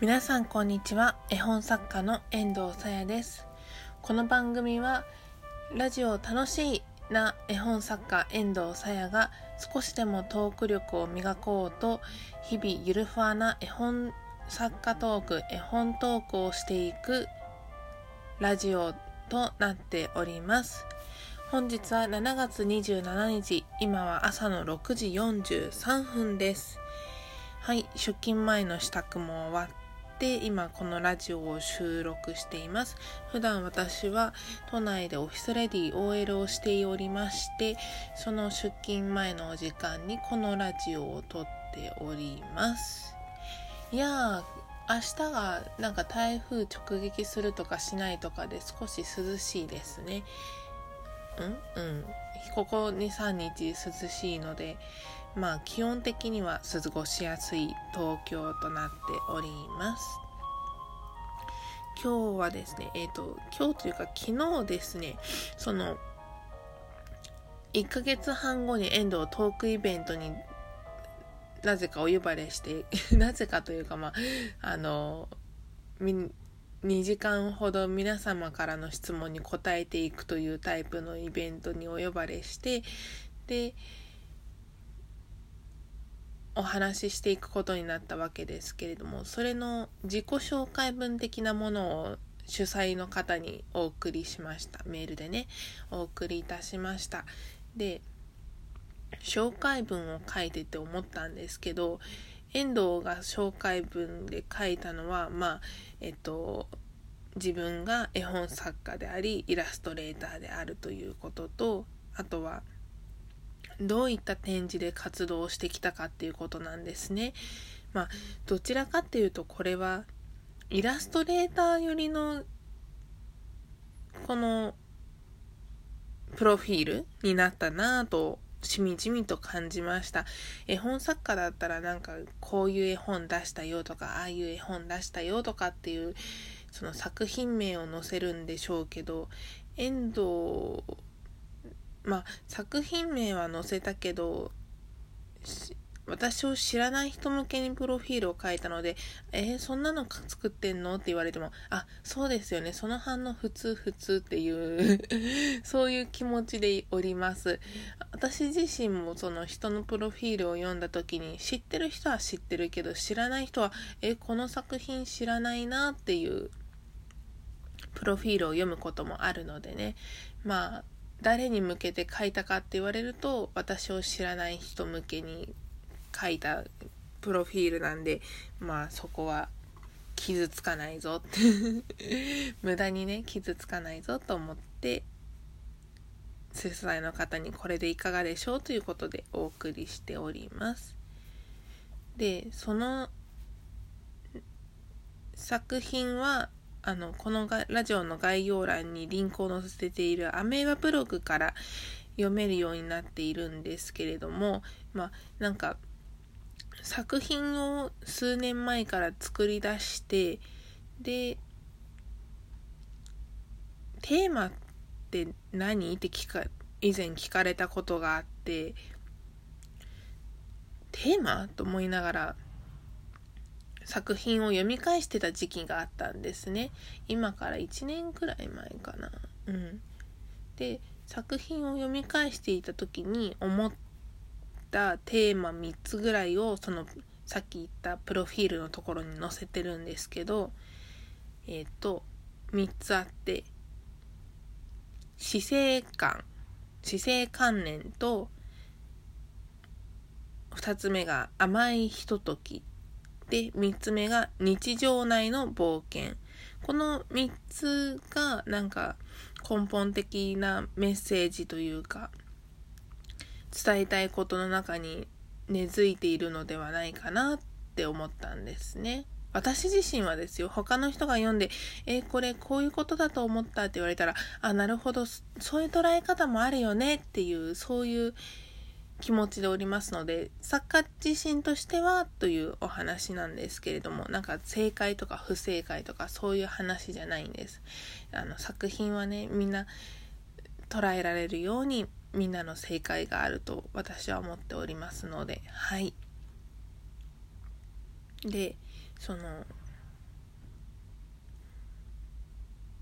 皆さんこんにちは。絵本作家の遠藤さやです。この番組はラジオ楽しいな絵本作家遠藤さやが少しでもトーク力を磨こうと日々ゆるふわな絵本作家トーク絵本トークをしていくラジオとなっております。本日は7月27日今は朝の6時43分です。はい出勤前の支度も終わって今このラジオを収録しています。普段私は都内でオフィスレディ OL をしておりましてその出勤前のお時間にこのラジオを撮っております。いやー明日がなんか台風直撃するとかしないとかで少し涼しいですね。うんうん。ここ23日涼しいのでまあ基本的には過ごしやすい東京となっております。今日はですねえっ、ー、と今日というか昨日ですねその1ヶ月半後に遠藤トークイベントになぜかお呼ばれして なぜかというかまああの2時間ほど皆様からの質問に答えていくというタイプのイベントにお呼ばれしてでお話ししていくことになったわけですけれどもそれの自己紹介文的なものを主催の方にお送りしました。メールでねお送りいたしました。で紹介文を書いてて思ったんですけど遠藤が紹介文で書いたのはまあえっと自分が絵本作家でありイラストレーターであるということとあとはどういった展示で活動してきたかっていうことなんですね。まあ、どちらかっていうとこれはイラストレーター寄りのこのプロフィールになったなぁとしみじみと感じました。絵本作家だったらなんかこういう絵本出したよとかああいう絵本出したよとかっていうその作品名を載せるんでしょうけど遠藤まあ作品名は載せたけど私を知らない人向けにプロフィールを書いたので、えー、そんなの作ってんの？って言われても、あ、そうですよね。その反応普通普通っていう そういう気持ちでおります。私自身もその人のプロフィールを読んだ時に、知ってる人は知ってるけど、知らない人は、えー、この作品知らないなっていうプロフィールを読むこともあるのでね。まあ、誰に向けて書いたかって言われると私を知らない人向けに書いたプロフィールなんでまあそこは傷つかないぞって。無駄にね傷つかないぞと思って主催の方にこれでいかがでしょうということでお送りしております。でその作品はあのこのラジオの概要欄にリンクを載せているアメーバブログから読めるようになっているんですけれどもまあなんか作品を数年前から作り出してでテーマって何？って聞か以前聞かれたことがあってテーマ？と思いながら作品を読み返してた時期があったんですね。今から1年くらい前かな。うん。で作品を読み返していた時に思ったテーマ3つぐらいをそのさっき言ったプロフィールのところに載せてるんですけどえっ、ー、と3つあって死生観。死生観念と2つ目が甘いひととき。で、3つ目が日常内の冒険。この3つがなんか根本的なメッセージというか、伝えたいことの中に根付いているのではないかなって思ったんですね。私自身はですよ、他の人が読んで、えこれこういうことだと思ったって言われたら、あ、なるほど、そういう捉え方もあるよねっていう、そういう気持ちでおりますので作家自身としてはというお話なんですけれどもなんか正解とか不正解とかそういう話じゃないんです。あの作品はねみんな捉えられるようにみんなの正解があると私は思っておりますのではい。でその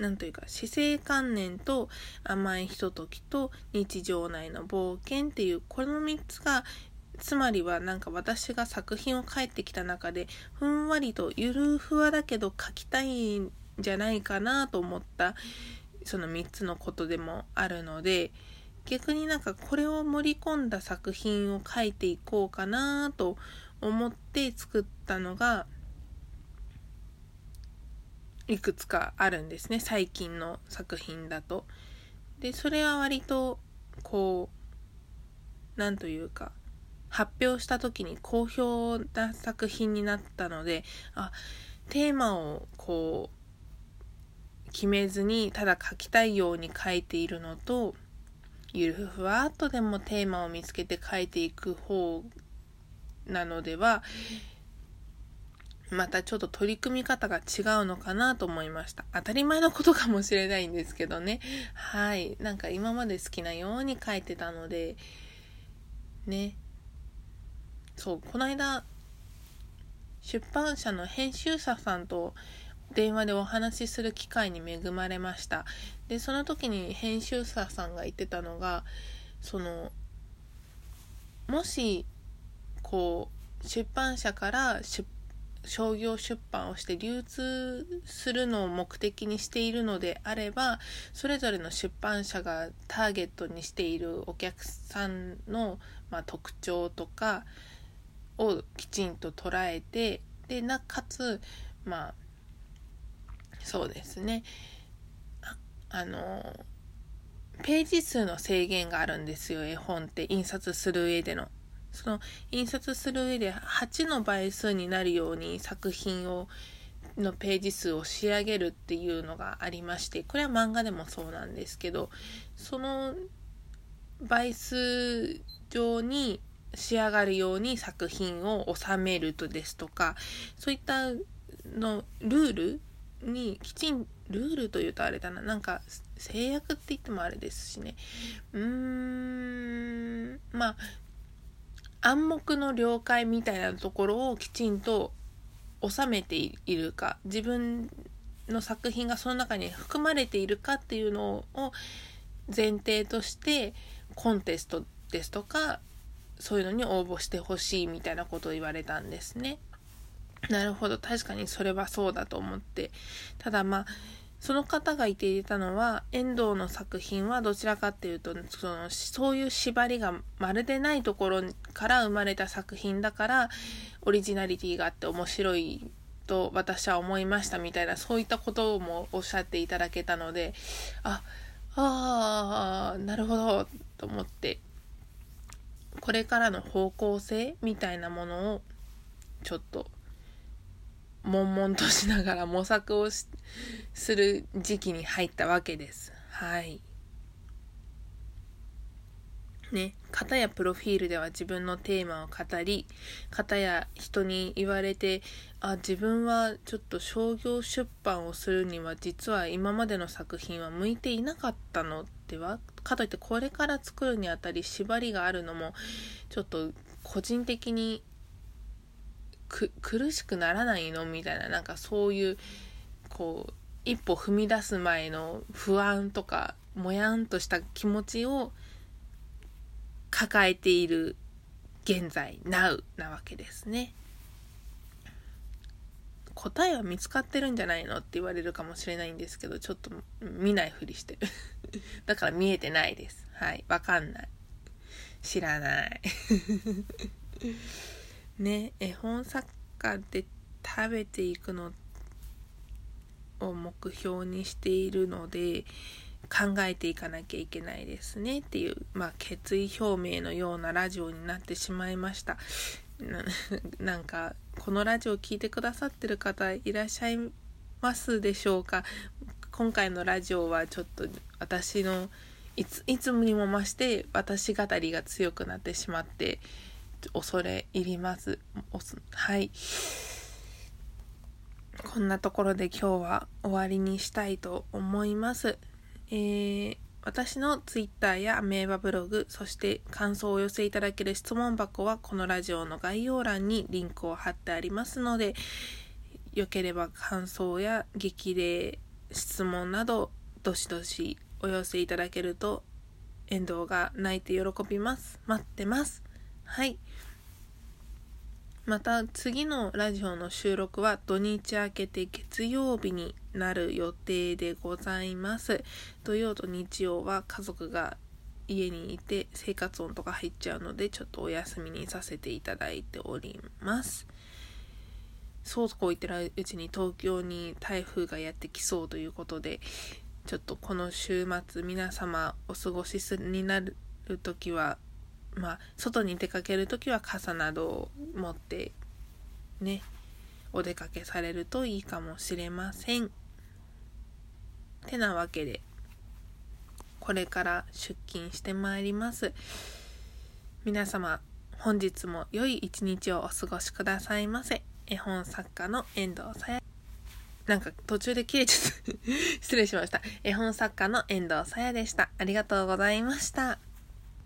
なんというか死生観念と甘いひとときと日常内の冒険っていうこの3つがつまりはなんか私が作品を書いてきた中でふんわりとゆるふわだけど書きたいんじゃないかなと思ったその3つのことでもあるので逆になんかこれを盛り込んだ作品を書いていこうかなと思って作ったのがいくつかあるんですね最近の作品だと。でそれは割とこう何というか発表した時に好評な作品になったのであテーマをこう決めずにただ書きたいように書いているのとゆるふわっとでもテーマを見つけて書いていく方なのではまたちょっと取り組み方が違うのかなと思いました。当たり前のことかもしれないんですけどね。はい。なんか今まで好きなように書いてたので、ね。そう、この間、出版社の編集者さんと電話でお話しする機会に恵まれました。で、その時に編集者さんが言ってたのが、その、もし、こう、出版社から出商業出版をして流通するのを目的にしているのであればそれぞれの出版社がターゲットにしているお客さんの、まあ、特徴とかをきちんと捉えてでなかつまあそうですねあのページ数の制限があるんですよ絵本って印刷する上での。その印刷する上で8の倍数になるように作品をのページ数を仕上げるっていうのがありましてこれは漫画でもそうなんですけどその倍数上に仕上がるように作品を収めるとですとかそういったのルールにきちんルールというとあれだななんか制約って言ってもあれですしね。うーんまあ暗黙の了解みたいなところをきちんと収めているか自分の作品がその中に含まれているかっていうのを前提としてコンテストですとかそういうのに応募してほしいみたいなことを言われたんですね。なるほど確かにそれはそうだと思ってただまあその方が言っていたのは遠藤の作品はどちらかっていうとそのそういう縛りがまるでないところから生まれた作品だからオリジナリティがあって面白いと私は思いましたみたいなそういったこともおっしゃっていただけたのでああなるほどと思ってこれからの方向性みたいなものをちょっと悶々としながら模索をする時期に入ったわけです。はい。ね、型やプロフィールでは自分のテーマを語り、型や人に言われて、あ、自分はちょっと商業出版をするには実は今までの作品は向いていなかったのではかといってこれから作るにあたり縛りがあるのもちょっと個人的に苦しくならないの？みたいななんかそういうこう一歩踏み出す前の不安とかもやんとした気持ちを抱えている現在 Now なわけですね。答えは見つかってるんじゃないの？って言われるかもしれないんですけどちょっと見ないふりして。る だから見えてないです。はいわかんない。知らない。ね絵本作家で食べていくのを目標にしているので考えていかなきゃいけないですねっていう、まあ、決意表明のようなラジオになってしまいました。なんかこのラジオを聴いてくださってる方いらっしゃいますでしょうか？今回のラジオはちょっと私のいついつにも増して私語りが強くなってしまって恐れ入ります。はい。こんなところで今日は終わりにしたいと思います。えー、私の Twitter やアメーバブログ、そして感想をお寄せいただける質問箱はこのラジオの概要欄にリンクを貼ってありますので、よければ感想や激励質問などどしどしお寄せいただけると遠藤が泣いて喜びます待ってますはい。また次のラジオの収録は土日明けて月曜日になる予定でございます。土曜と日曜は家族が家にいて生活音とか入っちゃうのでちょっとお休みにさせていただいております。そうこう言ってるうちに東京に台風がやってきそうということでちょっとこの週末皆様お過ごしになる時はまあ外に出かける時は傘などを持ってねお出かけされるといいかもしれません。てなわけでこれから出勤してまいります。皆様本日も良い一日をお過ごしくださいませ。絵本作家の遠藤さやなんか途中で切れちゃった 失礼しました。絵本作家の遠藤さやでした。ありがとうございました。